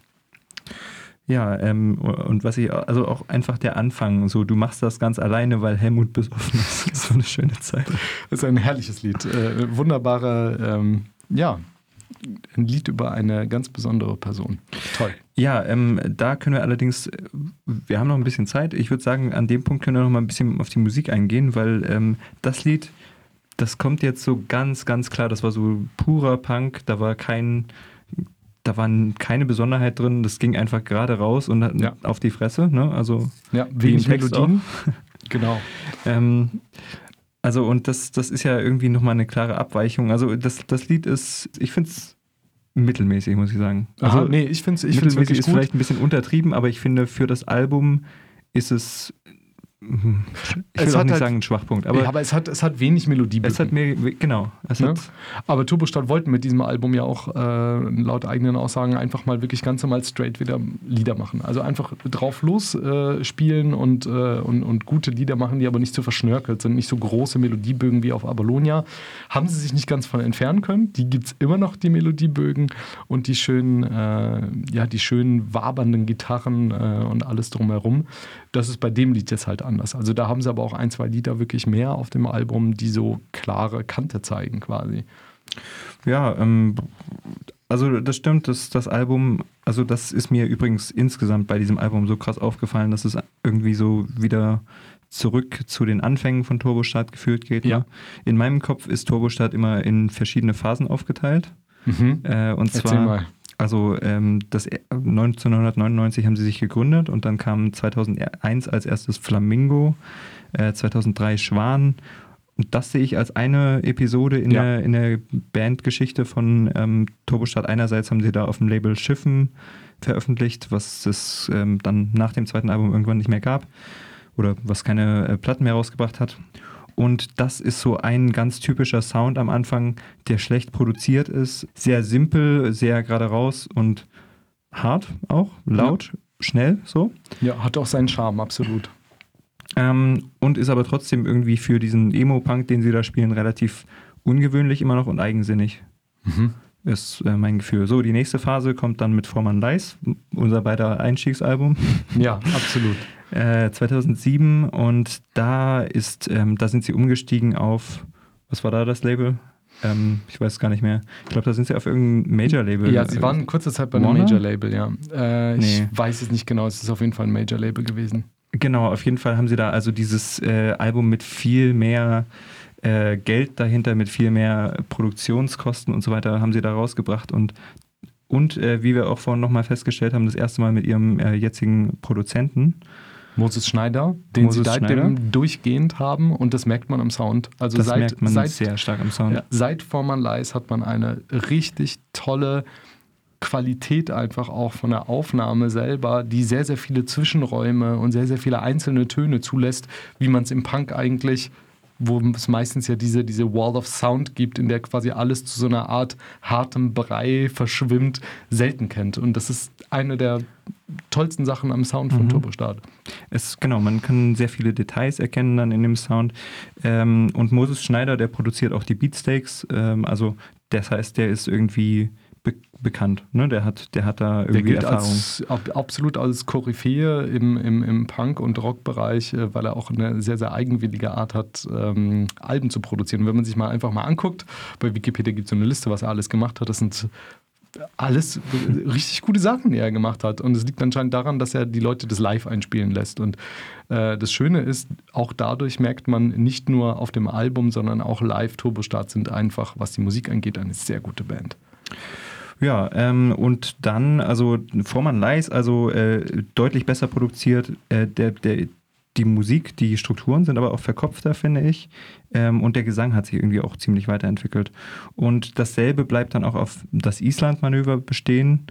Ja, ähm, und was ich, also auch einfach der Anfang, so du machst das ganz alleine, weil Helmut besoffen ist. Das ist so eine schöne Zeit. Das ist ein herrliches Lied. Äh, wunderbare, ähm, ja, ein Lied über eine ganz besondere Person. Toll. Ja, ähm, da können wir allerdings, äh, wir haben noch ein bisschen Zeit. Ich würde sagen, an dem Punkt können wir noch mal ein bisschen auf die Musik eingehen, weil ähm, das Lied, das kommt jetzt so ganz, ganz klar, das war so purer Punk, da war kein, da war keine Besonderheit drin, das ging einfach gerade raus und Ja. auf die Fresse, ne? Also Ja, Text Melodien. Genau. Ähm, also und das, das ist ja irgendwie nochmal eine klare Abweichung. Also das, das Lied ist, ich finde es mittelmäßig, muss ich sagen. Also, Also nee, ich finde es ich mittelmäßig ist gut. vielleicht ein bisschen untertrieben, aber ich finde für das Album ist es, ich will Es auch nicht halt- sagen ein Schwachpunkt, aber, ja, aber es, hat, es hat wenig Melodie. es hat mir, genau, es Ne? Aber Turbostadt wollten mit diesem Album ja auch äh, laut eigenen Aussagen einfach mal wirklich ganz normal straight wieder Lieder machen. Also einfach drauf los äh, spielen und, äh, und, und gute Lieder machen, die aber nicht so verschnörkelt sind, nicht so große Melodiebögen wie auf Abalonia. Haben sie sich nicht ganz von entfernen können. Die gibt es immer noch, die Melodiebögen und die schönen, äh, ja, die schönen wabernden Gitarren äh, und alles drumherum. Das ist bei dem Lied jetzt halt anders. Also da haben sie aber auch ein, zwei Lieder wirklich mehr auf dem Album, die so klare Kante zeigen quasi. ja, ähm, also das stimmt, das, das Album, also das ist mir übrigens insgesamt bei diesem Album so krass aufgefallen, dass es irgendwie so wieder zurück zu den Anfängen von Turbostadt geführt geht. Ja. Ne? In meinem Kopf ist Turbostadt immer in verschiedene Phasen aufgeteilt. Äh, und Erzähl zwar, mal. Also ähm, das 1999 haben sie sich gegründet und dann kam 2001 als erstes Flamingo, äh, 2003 Schwan. Und das sehe ich als eine Episode in, Ja. der, in der Bandgeschichte von ähm, Turbostadt. Einerseits haben sie da auf dem Label Schiffen veröffentlicht, was es ähm, dann nach dem zweiten Album irgendwann nicht mehr gab oder was keine äh, Platten mehr rausgebracht hat. Und das ist so ein ganz typischer Sound am Anfang, der schlecht produziert ist, sehr simpel, sehr gerade raus und hart auch, laut, schnell so. Ja, hat auch seinen Charme, absolut. Ähm, und ist aber trotzdem irgendwie für diesen Emo-Punk, den sie da spielen, relativ ungewöhnlich immer noch und eigensinnig. Ist äh, mein Gefühl. So, die nächste Phase kommt dann mit Vormann Leis, unser beider Einstiegsalbum. Ja, absolut. Äh, 2007 und da ist, ähm, da sind sie umgestiegen auf, was war da das Label? Ähm, ich weiß es gar nicht mehr. Ich glaube, da sind sie auf irgendein Major-Label. Ja, sie waren kurze Zeit bei einem? Major-Label, ja. Äh, Ich Nee. weiß es nicht genau, es ist auf jeden Fall ein Major-Label gewesen. Genau, auf jeden Fall haben sie da also dieses äh, Album mit viel mehr äh, Geld dahinter, mit viel mehr Produktionskosten und so weiter, haben sie da rausgebracht und und äh, wie wir auch vorhin nochmal festgestellt haben, das erste Mal mit ihrem äh, jetzigen Produzenten. Moses Schneider, den Moses sie seitdem Schneider. durchgehend haben und das merkt man am Sound. Also Das seit, merkt man seit, sehr stark am Sound. ja, seit Vormann Leis hat man eine richtig tolle Qualität einfach auch von der Aufnahme selber, die sehr, sehr viele Zwischenräume und sehr, sehr viele einzelne Töne zulässt, wie man es im Punk eigentlich, wo es meistens ja diese, diese Wall of Sound gibt, in der quasi alles zu so einer Art hartem Brei verschwimmt, selten kennt. Und das ist eine der tollsten Sachen am Sound von Mhm. Turbostart. Es, genau, man kann sehr viele Details erkennen dann in dem Sound. Ähm, und Moses Schneider, der produziert auch die Beatsteaks. Ähm, also das heißt, der ist irgendwie be bekannt. Ne? Der, hat, der hat da Der irgendwie gilt Erfahrung. als, ab, absolut als Koryphäe im, im, im Punk- und Rockbereich, äh, weil er auch eine sehr, sehr eigenwillige Art hat, ähm, Alben zu produzieren. Und wenn man sich mal einfach mal anguckt, bei Wikipedia gibt es so eine Liste, was er alles gemacht hat. Das sind alles richtig gute Sachen, die er gemacht hat. Und es liegt anscheinend daran, dass er die Leute das live einspielen lässt. Und äh, das Schöne ist, auch dadurch merkt man nicht nur auf dem Album, sondern auch live Turbostart sind einfach, was die Musik angeht, eine sehr gute Band. Ja, ähm, und dann, also Vormann Leis, also äh, deutlich besser produziert. Äh, der, der, die Musik, die Strukturen sind aber auch verkopfter, finde ich. Ähm, und der Gesang hat sich irgendwie auch ziemlich weiterentwickelt. Und dasselbe bleibt dann auch auf das Island-Manöver bestehen.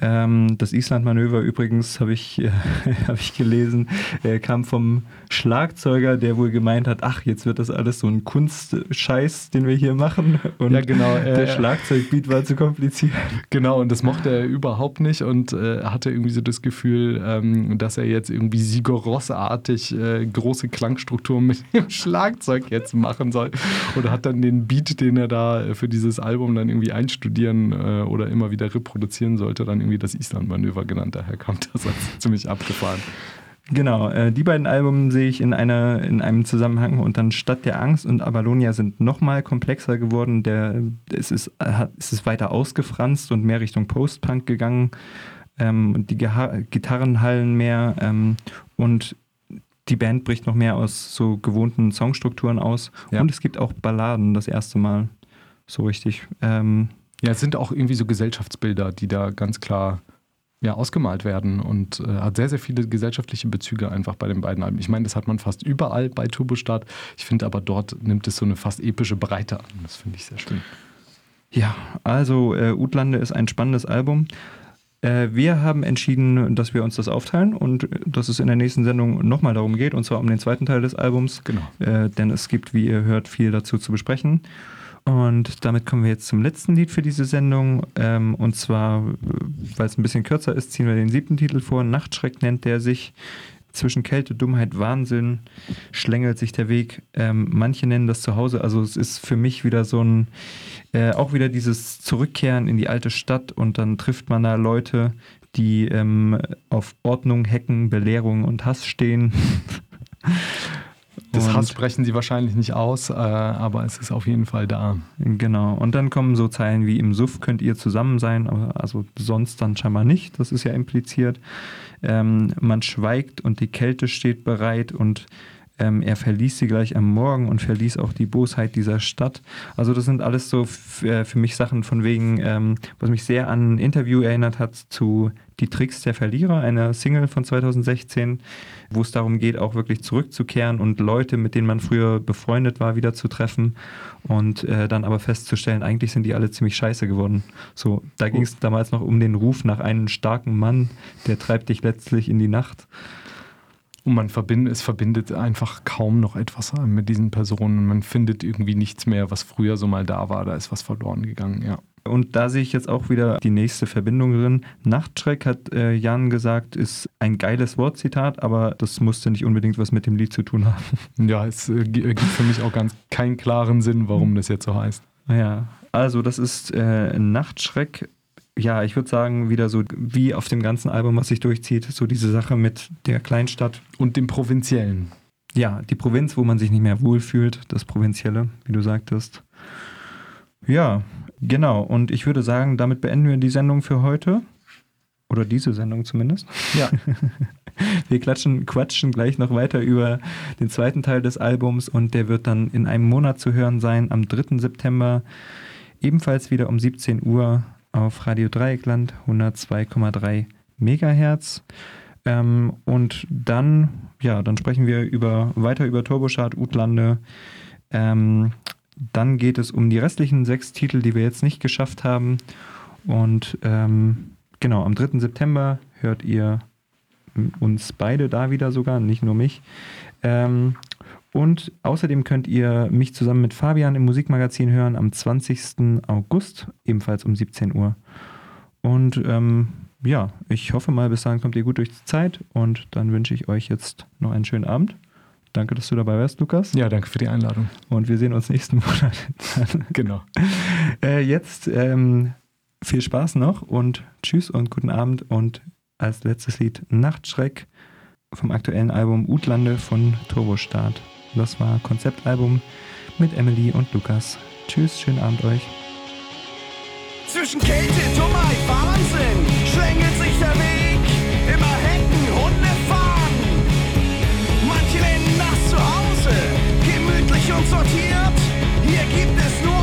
Ähm, das Island-Manöver übrigens, habe ich, äh, hab ich gelesen, äh, kam vom Schlagzeuger, der wohl gemeint hat, ach, jetzt wird das alles so ein Kunstscheiß, den wir hier machen. Und Ja, genau, äh, der Schlagzeugbeat war zu kompliziert. Genau, und das mochte er überhaupt nicht und äh, hatte irgendwie so das Gefühl, ähm, dass er jetzt irgendwie Sigur Ross-artig äh, große Klangstrukturen mit dem Schlagzeug jetzt machen soll. Und hat dann den Beat, den er da äh, für dieses Album dann irgendwie einstudieren äh, oder immer wieder reproduzieren sollte, dann irgendwie das Island-Manöver genannt. Daher kommt das also ziemlich abgefahren. Genau, äh, die beiden Alben sehe ich in, einer, in einem Zusammenhang und dann Stadt der Angst und Avalonia sind nochmal komplexer geworden. Der, es, ist, äh, hat, es ist weiter ausgefranst und mehr Richtung Post-Punk gegangen. Ähm, und die Geha Gitarren hallen mehr ähm, und die Band bricht noch mehr aus so gewohnten Songstrukturen aus. Ja. Und es gibt auch Balladen das erste Mal so richtig. Ähm, Ja, es sind auch irgendwie so Gesellschaftsbilder, die da ganz klar ja, ausgemalt werden und äh, hat sehr, sehr viele gesellschaftliche Bezüge einfach bei den beiden Alben. Ich meine, das hat man fast überall bei Turbostart. Ich finde aber dort nimmt es so eine fast epische Breite an. Das finde ich sehr schön. Ja, also äh, Utlande ist ein spannendes Album. Äh, wir haben entschieden, dass wir uns das aufteilen und äh, dass es in der nächsten Sendung nochmal darum geht, und zwar um den zweiten Teil des Albums. Genau. Äh, denn es gibt, wie ihr hört, viel dazu zu besprechen. Und damit kommen wir jetzt zum letzten Lied für diese Sendung. Ähm, und zwar, weil es ein bisschen kürzer ist, ziehen wir den siebten Titel vor. Nachtschreck nennt der sich. Zwischen Kälte, Dummheit, Wahnsinn schlängelt sich der Weg. Ähm, manche nennen das Zuhause. Also es ist für mich wieder so ein, äh, auch wieder dieses Zurückkehren in die alte Stadt und dann trifft man da Leute, die ähm, auf Ordnung, Hecken, Belehrung und Hass stehen. Das Hass sprechen sie wahrscheinlich nicht aus, äh, aber es ist auf jeden Fall da. Genau. Und dann kommen so Zeilen wie im Suff könnt ihr zusammen sein, aber also sonst dann scheinbar nicht. Das ist ja impliziert. Ähm, man schweigt und die Kälte steht bereit und ähm, er verließ sie gleich am Morgen und verließ auch die Bosheit dieser Stadt. Also das sind alles so äh, für mich Sachen von wegen, ähm, was mich sehr an ein Interview erinnert hat zu Die Tricks der Verlierer, einer Single von 2016, wo es darum geht, auch wirklich zurückzukehren und Leute, mit denen man früher befreundet war, wieder zu treffen und äh, dann aber festzustellen, eigentlich sind die alle ziemlich scheiße geworden. So, da ging es damals noch um den Ruf nach einem starken Mann, der treibt dich letztlich in die Nacht. Und man verbindet, es verbindet einfach kaum noch etwas mit diesen Personen. Man findet irgendwie nichts mehr, was früher so mal da war. Da ist was verloren gegangen, ja. Und da sehe ich jetzt auch wieder die nächste Verbindung drin. Nachtschreck hat äh, Jan gesagt, ist ein geiles Wortzitat, aber das musste nicht unbedingt was mit dem Lied zu tun haben. Ja, es äh, gi- ergibt für mich auch ganz keinen klaren Sinn, warum das jetzt so heißt. Ja, also das ist äh, Nachtschreck. Ja, ich würde sagen, wieder so wie auf dem ganzen Album, was sich durchzieht, so diese Sache mit der Kleinstadt. Und dem Provinziellen. Ja, die Provinz, wo man sich nicht mehr wohlfühlt, das Provinzielle, wie du sagtest. Ja, genau. Und ich würde sagen, damit beenden wir die Sendung für heute. Oder diese Sendung zumindest. Ja. Wir klatschen, quatschen gleich noch weiter über den zweiten Teil des Albums und der wird dann in einem Monat zu hören sein, am 3. September, ebenfalls wieder um 17 Uhr auf Radio Dreieckland 102,3 Megahertz. Ähm, und dann, ja, dann sprechen wir über, weiter über Turbochart, Utlande. Ähm, dann geht es um die restlichen sechs Titel, die wir jetzt nicht geschafft haben. Und ähm, genau, am 3. September hört ihr uns beide da wieder sogar, nicht nur mich. Ähm, und außerdem könnt ihr mich zusammen mit Fabian im Musikmagazin hören am 20. August, ebenfalls um 17 Uhr. Und ähm, ja, ich hoffe mal, bis dahin kommt ihr gut durch die Zeit und dann wünsche ich euch jetzt noch einen schönen Abend. Danke, dass du dabei warst, Lukas. Ja, danke für die Einladung. Und wir sehen uns nächsten Monat. Genau. äh, jetzt ähm, viel Spaß noch und tschüss und guten Abend und als letztes Lied Nachtschreck vom aktuellen Album Utlande von Turbostart. Das war Konzeptalbum mit Emily und Lukas. Tschüss, schönen Abend euch. Zwischen Kälte, Dummheit, Wahnsinn schlängelt sich der Weg. Sortiert. Hier gibt es nur